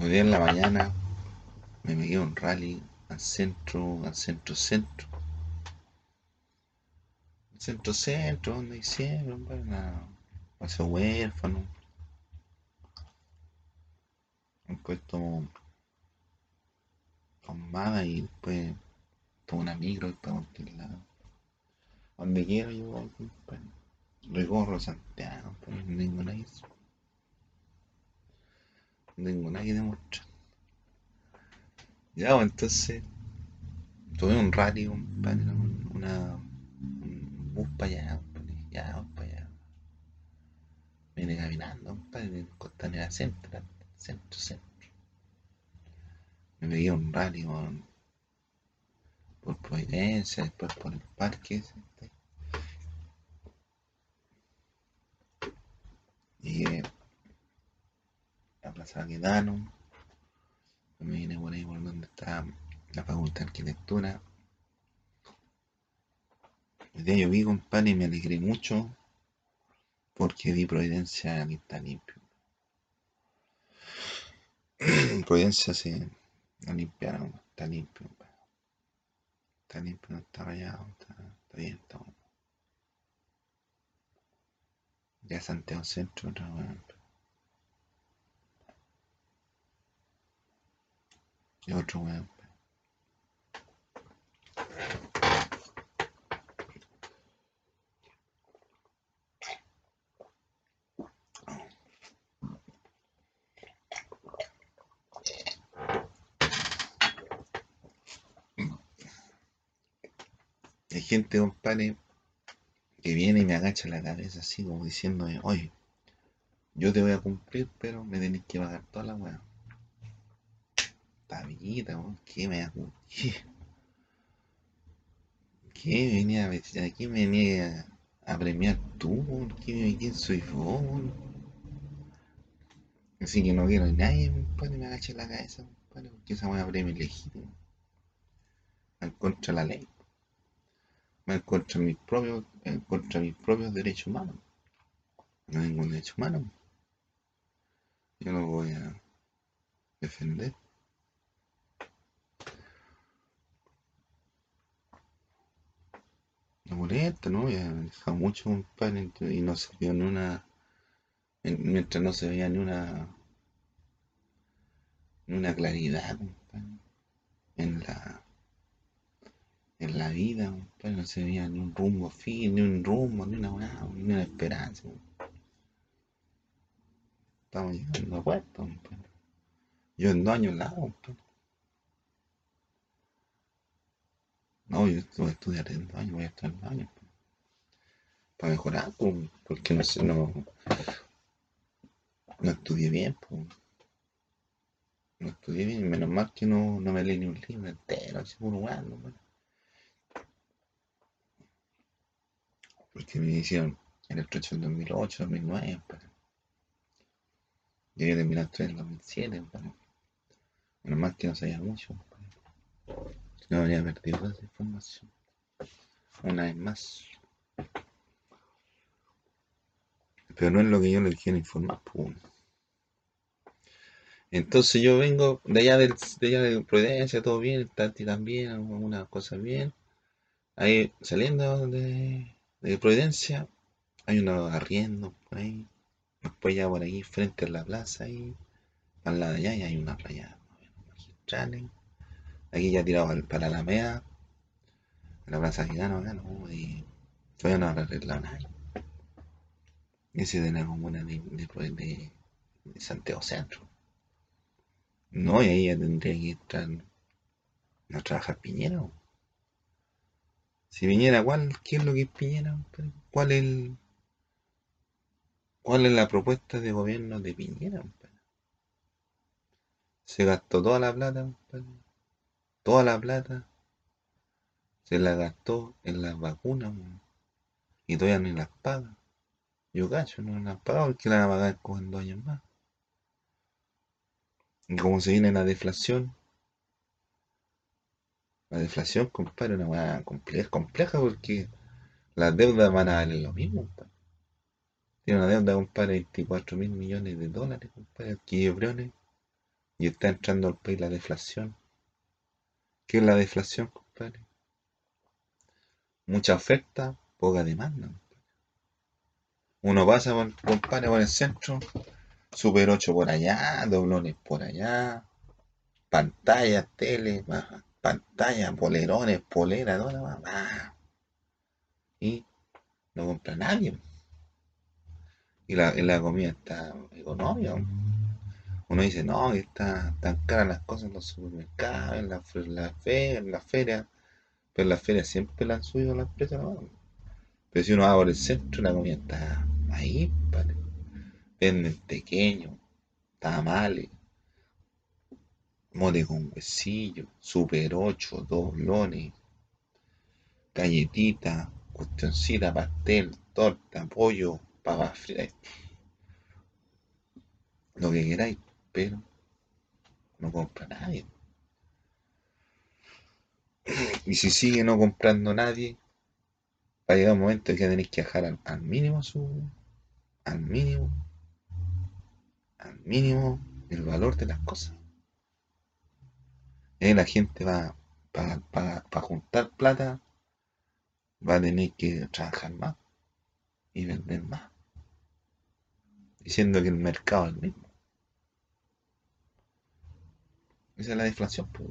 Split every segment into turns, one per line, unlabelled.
Hoy día en la mañana me metí un rally al centro, al centro centro. Al centro centro, donde hicieron, para hacer huérfano. Un puesto tomada y después tomo una micro y para cualquier lado. Donde quiero yo voy, compadre. Recorro Santiago, pero no tengo. Tengo nada que demostrar. Ya, pues, entonces tuve un rally, compadre, un- una, un bus para allá. Ya, para allá. Vine caminando, compadre, en Costanera Central, centro, centro. Me pegué un rally por Providencia, después por el parque. Llegué a Plaza Baquedano. Me vine por ahí por donde está la Facultad de Arquitectura. El día yo vi, compadre, y me alegré mucho porque vi Providencia que está limpio. Providencia se la limpiaron, está limpio. Está limpio, no está rayado, está, bien, está bueno. Ya Santiago Centro, otra weón. Y otro weón. Hay gente, compadre, que viene y me agacha la cabeza así como diciéndome, oye, yo te voy a cumplir, pero me tenés que pagar toda la weá. Tabita, weón, ¿qué me cumplir? ¿Qué venía a decir? ¿A quién me venía a premiar tú? weón? ¿Qué- ¿Quién soy vos? Así que no quiero a nadie, compadre, me agache la cabeza, compadre, porque esa weá premio ilegítimo. En contra la ley. En contra mis propios, contra mis propios derechos humanos. No hay ningún derecho humano. Yo lo voy a defender. La molesta, ¿no? He dejado mucho, compadre, y no se vio ni una. en- mientras no se veía ni una. ni una claridad, compadre, en la. en la vida, compadre, no se veía ni un rumbo fin, ni un rumbo, ni una ni una esperanza. Estamos llegando a puerto, compadre. Yo en dos años la hago, compadre. No, yo voy a estudiar dos años, voy a estudiar en dos años. Para mejorar, pues, porque no sé, no, no estudié bien, pues. No estudié bien, menos mal que no, no me leí ni un libro entero, así puro weando, pues. Porque me hicieron el estrecho en 2008, 2009, pues. Yo había terminado en 2007, pues. Menos mal que no sabía mucho, pues. No habría perdido toda esa información. Una vez más. Pero no es lo que yo le quiero informar, pues. Entonces yo vengo de allá, del, de allá de Providencia, todo bien, Tati también, algunas cosas bien. Ahí saliendo de, de Providencia, hay unos arriendos por ahí. Después ya por ahí, frente a la plaza, ahí, al lado de allá, y hay una playa magistrales. Aquí ya tirado para la a la plaza Gitano, acá, no, y todavía no han arreglado nada. Ese de la comuna de, Pro- de- de Santiago Centro. No, y ahí ya tendría que entrar a trabajar Piñera. Si Piñera, ¿cuál, qué es lo que es Piñera? ¿Cuál es el, cuál es la propuesta de gobierno de Piñera? Se gastó toda la plata. Toda la plata se la gastó en las vacunas, y todavía ni las paga. Yo cacho, no las paga porque la van a pagar como en dos años más. Y como se viene la deflación, la deflación, compadre, una compleja, porque las deudas van a valer lo mismo. Tiene una deuda, compadre, de 24 mil millones de dólares, compadre, Briones. Y está entrando al país la deflación. ¿Qué es la deflación, compadre? Mucha oferta, poca demanda. Uno pasa, compadre, por el centro, Super 8 por allá, doblones por allá, pantallas, tele, pantalla, polerones, polera, toda más. Y no compra nadie. Y la, la comida está económica. Uno dice, no, que está tan cara las cosas en los supermercados, en la, la en la feria. Pero en la feria siempre la han subido las precios. Pero si uno va por el centro, la comida está ahí, ¿vale? Venden pequeños, tamales, mote con huesillo, super 8, doblones, galletita, cuestioncita, pastel, torta, pollo, papas fritas, lo que queráis, pero no compra nadie. Y si sigue no comprando nadie, va a llegar un momento en que tenéis que bajar al, mínimo su. al mínimo. al mínimo el valor de las cosas. Y la gente va para juntar plata, va a tener que trabajar más y vender más. Diciendo que el mercado es el mismo. Esa es la deflación, pues.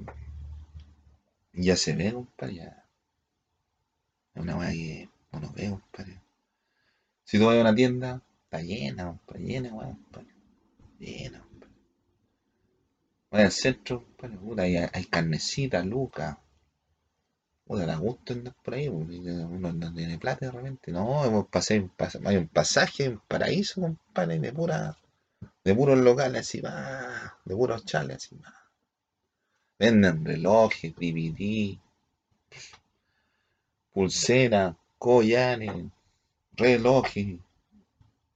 Ya se ve, compadre, ya. Es una weá que uno ve, compadre. Si tú vas a una tienda, está llena, compadre, llena, weá, compadre. Llena, compadre. Al centro, compadre, puta, hay, hay carnecita, lucas. Puta, da gusto andar por ahí, porque uno no tiene plata de repente. No, hemos pasado, hay un pasaje, un paraíso, compadre, de pura, de puros locales así, va, de puros chales así, va. Venden relojes, DVD, pulseras, collares, relojes,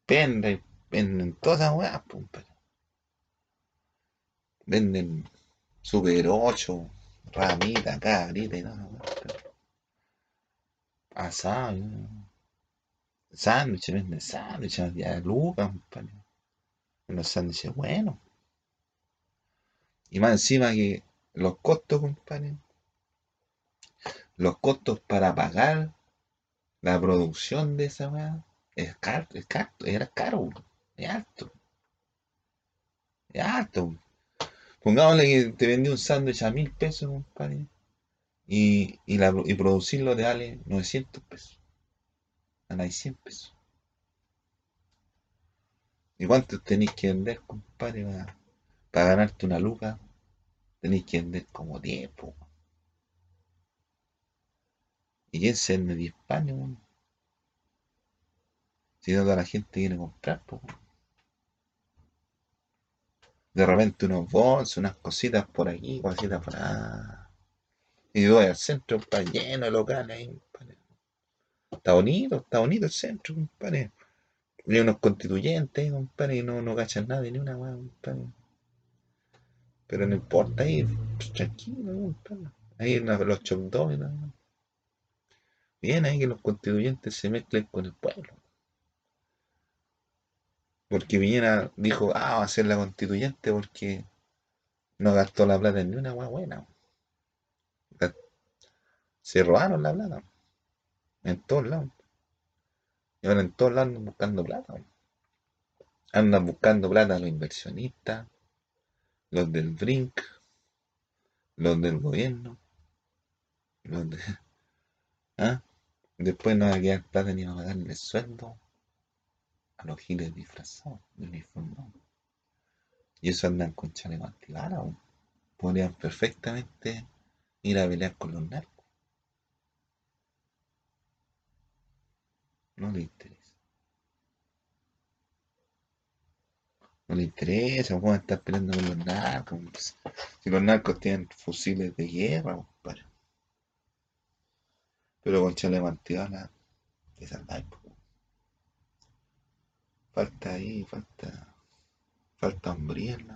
pendrive, venden todas esas weas, Venden Super 8, ramita, carita y nada, Asado, sándwiches, venden sándwiches, ya lucas, compadre. Unos sándwiches buenos. Y más encima que los costos, compadre. Los costos para pagar la producción de esa weá es caro, es caro, era caro, es alto. Es alto. Pongámosle que te vendí un sándwich a mil pesos, compadre. Y, y, producirlo te vale 900 pesos. Ganáis 100 pesos. ¿Y cuánto tenéis que vender, compadre, para, para ganarte una luca? Tenéis que vender como 10, ¿Y quién se vende 10 panes, Si no toda la gente quiere comprar, po. De repente unos bolsos, unas cositas por aquí, cositas por allá. Y voy al centro, para lleno de locales ahí, Está bonito, está bonito el centro, compadre. Unos constituyentes, compadre, y no, no cachan nada, ni una compadre. Pero no importa, ahí, pues, tranquilo, ahí los chocdó Bien ahí que los constituyentes se mezclen con el pueblo. Porque Viñera dijo, ah, va a ser la constituyente porque no gastó la plata en ni una buena. Se robaron la plata. En todos lados. Y ahora en todos lados andan buscando plata. Andan buscando plata los inversionistas, los del Brink, los del gobierno, los de... ¿Ah? Después no va a quedar plata ni a pagarle sueldo a los giles disfrazados, uniformados. Y eso andan con chaleco antibala, podrían perfectamente ir a pelear con los narcos. No le interesa. No le interesa, a estar peleando con los narcos. Si los narcos tienen fusiles de guerra, compadre. Pero con chale antibala, esa andáis, Falta ahí, falta. Falta hombría en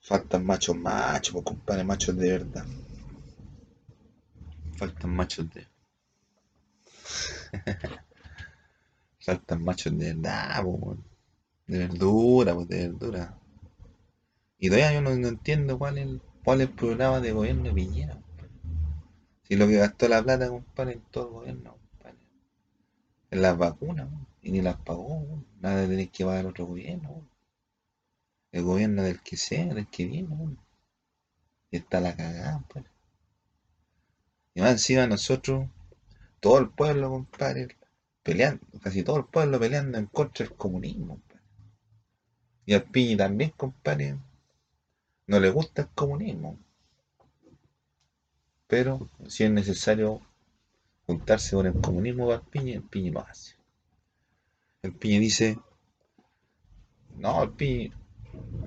Faltan machos machos, pues compadre, machos de verdad. Faltan machos de. Faltan machos de verdad, De verdura, pues de verdura. Y todavía yo no, entiendo cuál es, cuál el programa de gobierno de Piñera. Si lo que gastó la plata, compadre, en todo el gobierno, compadre. En las vacunas, y ni las pagó. Nada de tener que pagar otro gobierno. El gobierno del que sea, del que viene. Y está la cagada, compadre. Y más encima nosotros, todo el pueblo, compadre, peleando, casi todo el pueblo peleando en contra del comunismo. Y al Piñi también, compadre, no le gusta el comunismo. Pero si es necesario juntarse con el comunismo para el Piñi, el Piñi lo hace. El Piñi dice, no, el Piñi,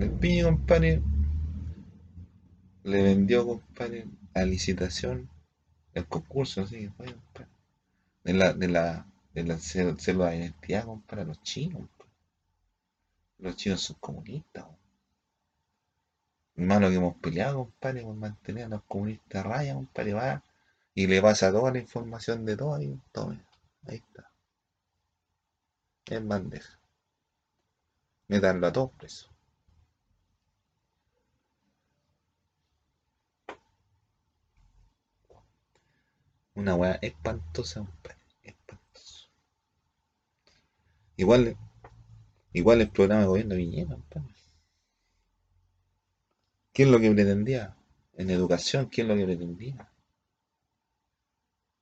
el Piñi, compadre, le vendió, compadre, a licitación el concurso, así que fue, compadre, de la, de la célula de identidad, compadre, a los chinos. Los chinos son comunistas. Hermano que hemos peleado, compadre, por mantener a los comunistas a raya, compadre, va y le pasa toda la información de todo ahí, ahí está, en bandeja. Métanlo a todos presos. Una weá espantosa, compadre. Igual, igual el programa de gobierno Piñera. ¿Qué es lo que pretendía? En educación, ¿qué es lo que pretendía?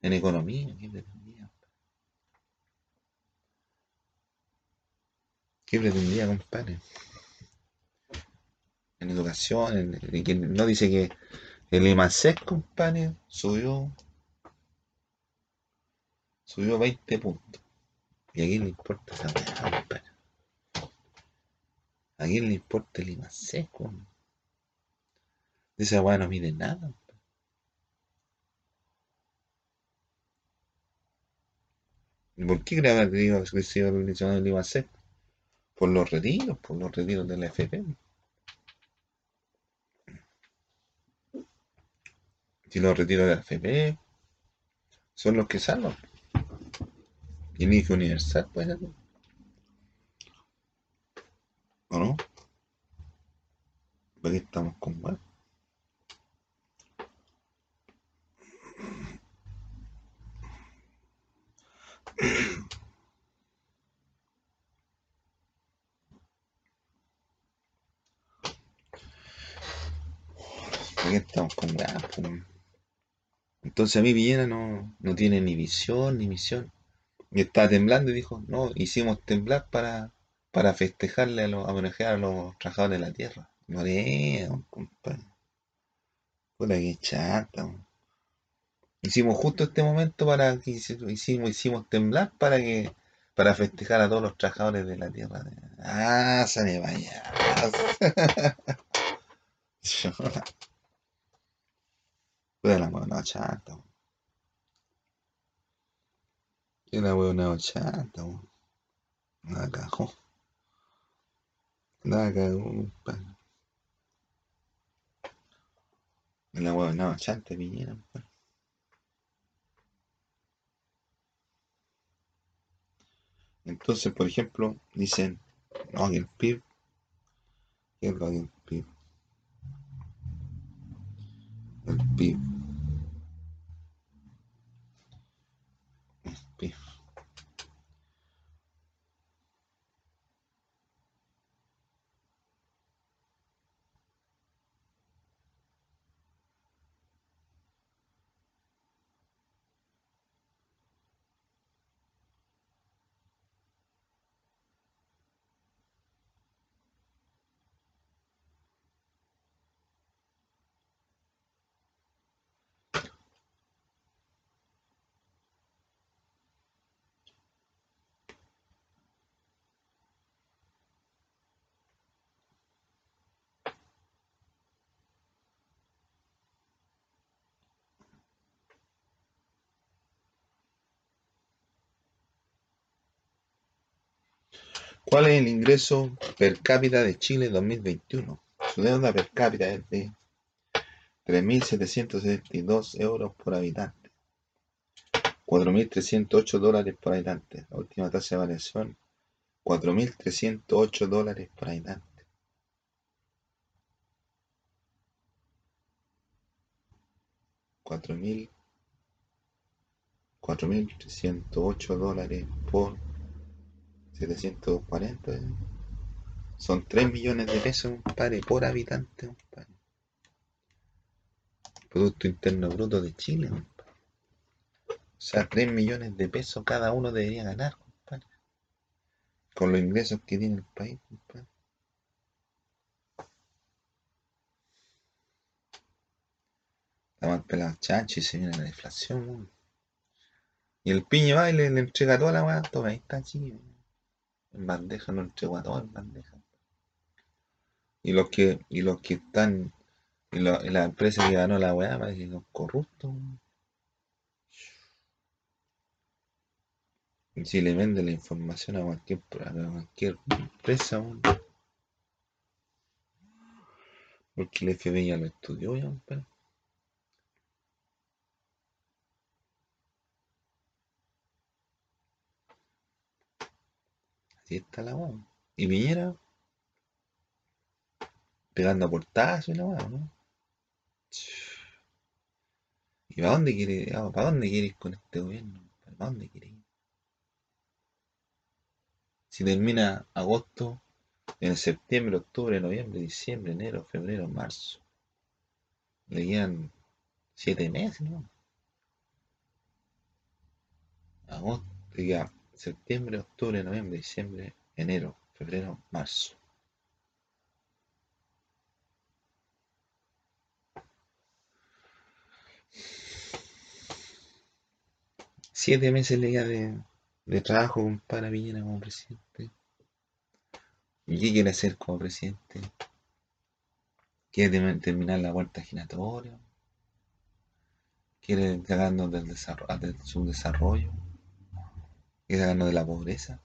En economía, ¿qué pretendía? ¿Qué pretendía, compadre? En educación, no dice que el IMASEC, compadre, subió, subió 20 puntos. ¿Y a quién le importa esa weá? ¿A quién le importa el IMASEC, weón? Esa weá no mide nada. ¿Y por qué creo que se mencionado el IMASEC? Por los retiros, por los retiros de la FP. Si los retiros de la FP son los que salvan. IFE universal, pues, ¿o no? ¿Por qué estamos con mal? ¿Por qué estamos con mal? pues? Entonces a mí Villena no, no tiene ni visión ni misión. Y estaba temblando y dijo, no, hicimos temblar para, para festejarle a los, a homenajear a los trabajadores de la tierra. Moreno, compadre. Puta que chata. weón. Hicimos justo este momento para que hici- hicimos, hicimos temblar para que para festejar a todos los trabajadores de la tierra. Ah, sale vaya. Puta la buena chata. La buena chata, weón. La cagó. La cagó, compadre. La buena chata, Piñera, compadre. Entonces, por ejemplo, dicen, no, que el PIB, ¿qué es lo del PIB? El PIB. ¿Cuál es el ingreso per cápita de Chile 2021? Su deuda per cápita es de 3.772 euros por habitante. 4.308 dólares por habitante. La última tasa de variación 4.308 dólares por habitante. 4.000 4.308 dólares por 740 son 3 millones de pesos, compadre, por habitante, compadre. Producto Interno Bruto de Chile, compadre. O sea, 3 millones de pesos cada uno debería ganar, compadre. Con los ingresos que tiene el país, compadre. Está mal pelado chancho y se viene la inflación, weón. Y el piño va y le, entrega toda la weá. Toma, ahí está, chico. En bandeja, no entregó todo en bandeja. Y los que, y los que están, y, lo- la empresa que ganó la weá, parece que son corruptos. si le vende la información a cualquier, a cualquier empresa. Porque el FBI ya lo estudió, ya, compadre. Está la weá. Y Piñera pegando a portazos y la weá, ¿no? ¿Y para dónde quiere, ah, para dónde quiere ir con este gobierno? ¿Para dónde quiere ir? Si termina agosto, en septiembre, octubre, noviembre, diciembre, enero, febrero, marzo. Le quedan siete meses, ¿no? Agosto, le queda septiembre, octubre, noviembre, diciembre, enero, febrero, marzo. Siete meses le queda de, de trabajo, compadre Piñera como presidente. ¿Y qué quiere hacer como presidente? ¿Quiere terminar la vuelta giratoria? ¿Quiere sacarnos del, desarrollo, del subdesarrollo? ¿Quiere sacarnos de la pobreza?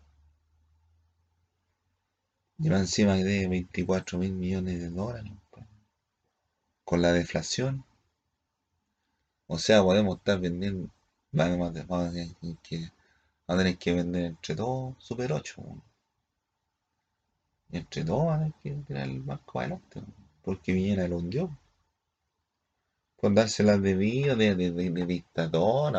Y más encima que debe 24 mil millones de dólares, compadre. Con la deflación. O sea, podemos estar vendiendo. Vamos a, tener que, vamos a tener que vender entre todos Super 8. weón. Y entre todos van a tener que tirar el barco adelante. weón. Porque Piñera lo hundió. Por dárselas de vida, de, de, de, de dictador.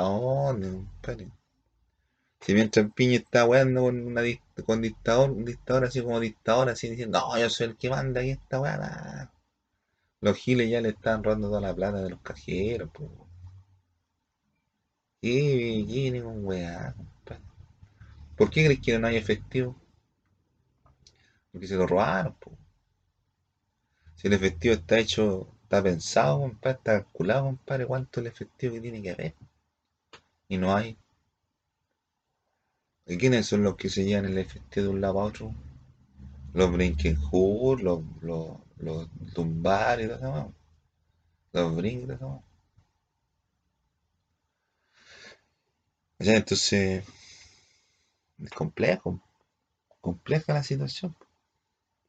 Si mientras Piña está weando con, una, con dictador, un dictador así como dictador, así diciendo, no, yo soy el que manda aquí esta weá. nah". Los giles ya le están robando toda la plata de los cajeros, pues. ¿Qué viene con weá, compadre? ¿Por qué crees que no hay efectivo? Porque se lo robaron, pues. Si el efectivo está hecho, está pensado, compadre, está calculado, compadre, cuánto es el efectivo que tiene que haber. Y no hay. ¿Y quiénes son los que se llevan el efectivo de un lado a otro? Los Brinkenhood, los, los, los Dunbar y todo eso, los Brink entonces es complejo, compleja la situación.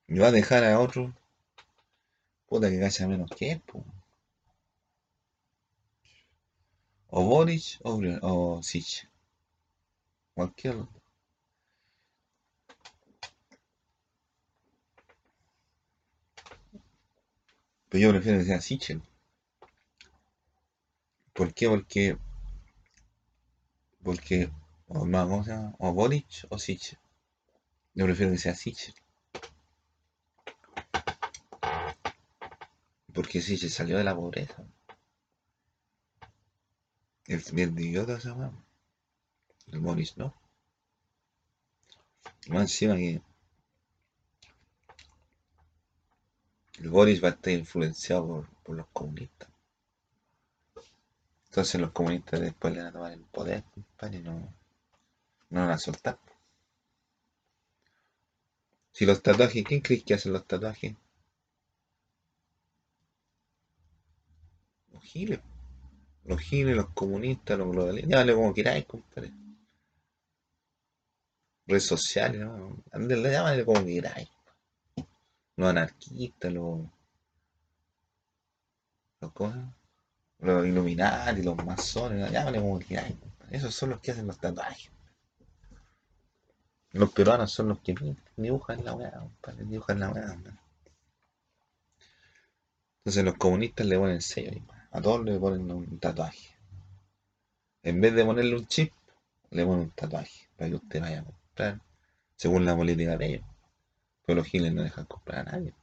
Y va a dejar a otro, puta que cacha menos que él, po. O Boric o, o Sich. Cualquier. Pero yo prefiero que sea Sichel. ¿Por qué? Porque, porque, o no, ¿cómo se llama? O Boric o Sichel. Yo prefiero que sea Sichel. Porque Sichel salió de la pobreza. Bien de idiota esa weón. El Boric no. Más encima que el Boris va a estar influenciado por, por los comunistas. Entonces los comunistas después le van a tomar el poder, compadre, y no, no van a soltar. Si los tatuajes, ¿quién crees que hacen los tatuajes? Los giles. Los giles, los comunistas, los globalistas. Llámale como queráis, compadre. Redes sociales, ¿no? Ándale, Llámale como queráis. Los anarquistas, los, los, ¿cómo se llama? los Illuminati, los masones, ¿no? llámale como queráis. Esos son los que hacen los tatuajes. Los peruanos son los que dibujan la weá, dibujan la weá. Entonces los comunistas le ponen sello, a todos le ponen un tatuaje. En vez de ponerle un chip, le ponen un tatuaje para que usted vaya según la política de ellos. Pero los giles no dejan comprar a nadie.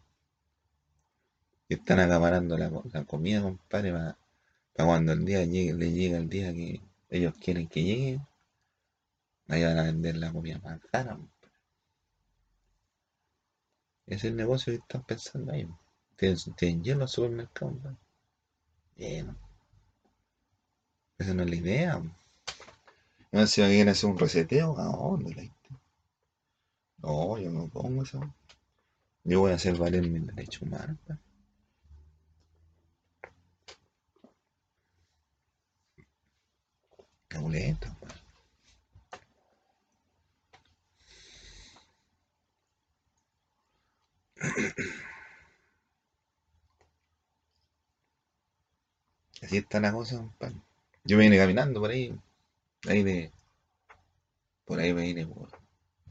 Y están acaparando la, comida, compadre, para, cuando el día llegue, le llega el día que ellos quieren que llegue, ahí van a vender la comida más cara. Es el negocio que están pensando ahí. Tienen, tienen lleno supermercado, lleno. Esa no es la idea. No, si alguien hace un reseteo, ¿a dónde No, yo no pongo eso. Yo voy a hacer valer mi derecho humano. Cabuleta, Así está la cosa, compadre. Yo me vine caminando por ahí, ahí de, por ahí me vine por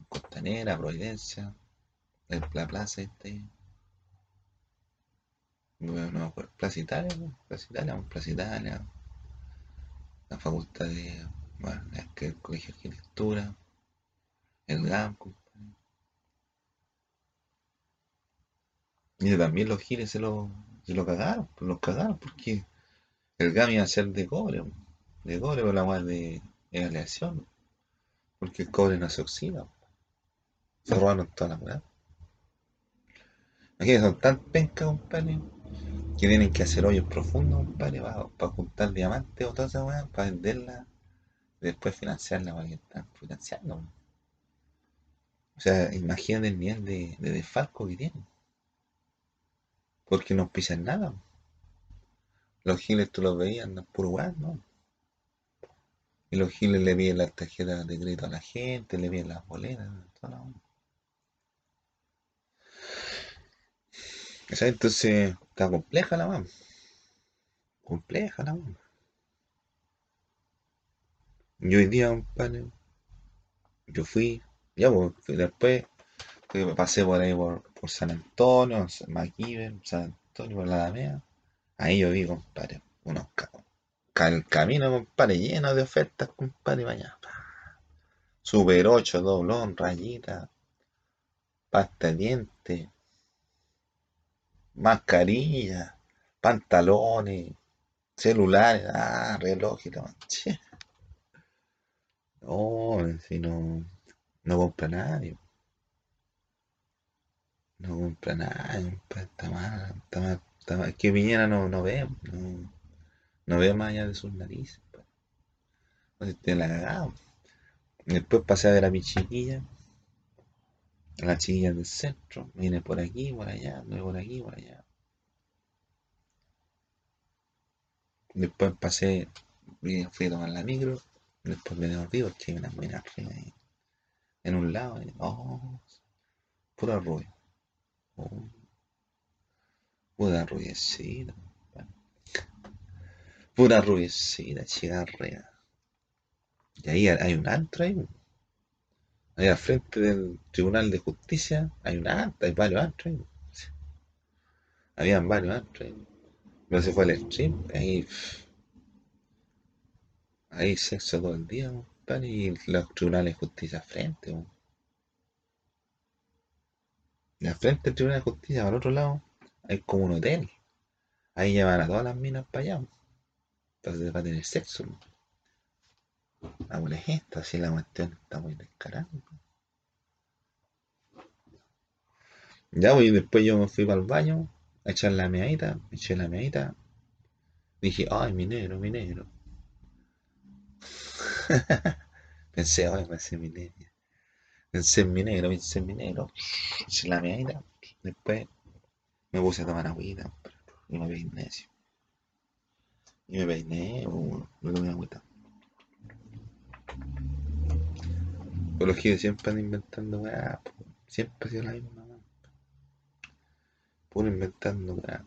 Costanera, Providencia, la plaza este, no, no Plaza Italia, Plaza Italia, Plaza Italia, la facultad de, bueno, el colegio de arquitectura, el GAM, y también los giles se lo, se lo cagaron, pues los cagaron porque el GAM iba a ser de cobre, de cobre con la más de, aleación, porque el cobre no se oxida. Se robaron toda la weá. Aquí son tan pencas, compadre, que tienen que hacer hoyos profundos, compadre, para, juntar diamantes o toda esa weá, para venderla y después financiarla para que están financiando. O sea, imagínate el nivel de, de desfalco que tienen. Porque no pisan nada. Los giles tú los veías, andan puro weá, ¿no? Y los giles le piden las tarjetas de crédito a la gente, le piden las boletas, toda la Entonces, está compleja la mano. Compleja la mano. Yo hoy día, compadre, yo fui, ya pues, después, pasé por ahí por, San Antonio, Maquiver, San Antonio, por la Alameda. Ahí yo vi, compadre, unos el camino, compadre, lleno de ofertas, compadre, mañana. Super 8, doblón, rayita, pasta de dientes, mascarilla, pantalones, celulares, ah, reloj y todo. No, si no, no compra nadie. No compra nadie, está mal, está mal, está mal. Es que Piñera no, no ve, no, no ve más allá de sus narices. Pues. No se tiene la cagada. Después pasé a ver a mi chiquilla, la chiquilla del centro. Viene por aquí, por allá, por aquí, por allá. Después pasé, fui a tomar la micro. Después me devolví porque hay una buena ahí. En un lado, oh, pura rubia. Oh, pura rubiecita. Pura rubiecita, chigarrea. Y ahí hay un antro ahí. Ahí al frente del Tribunal de Justicia hay un antro, hay varios antros. Habían varios antros. Pero se fue el stream, ahí. Ahí sexo todo el día, y los tribunales de justicia al frente. Y al frente del Tribunal de Justicia, al otro lado, hay como un hotel. Ahí llevan a todas las minas para allá. Entonces va tener sexo. La buena es esta, si la cuestión está muy descarada. Ya, pues, después yo me fui para el baño a echar la meadita, eché la meadita. Dije, ay, mi negro, mi negro. pensé, ay, pensé en mi negro. Pensé en mi negro, pensé en mi negro. Eché la meadita. Después me puse a tomar agüita y me peiné. Y me peiné, o me tomé agüita. Los giles siempre andan inventando weá, siempre ha sido la misma weá. Puro inventando weá.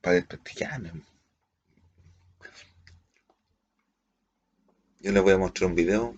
Para desprestigiarme. Yo les voy a mostrar un video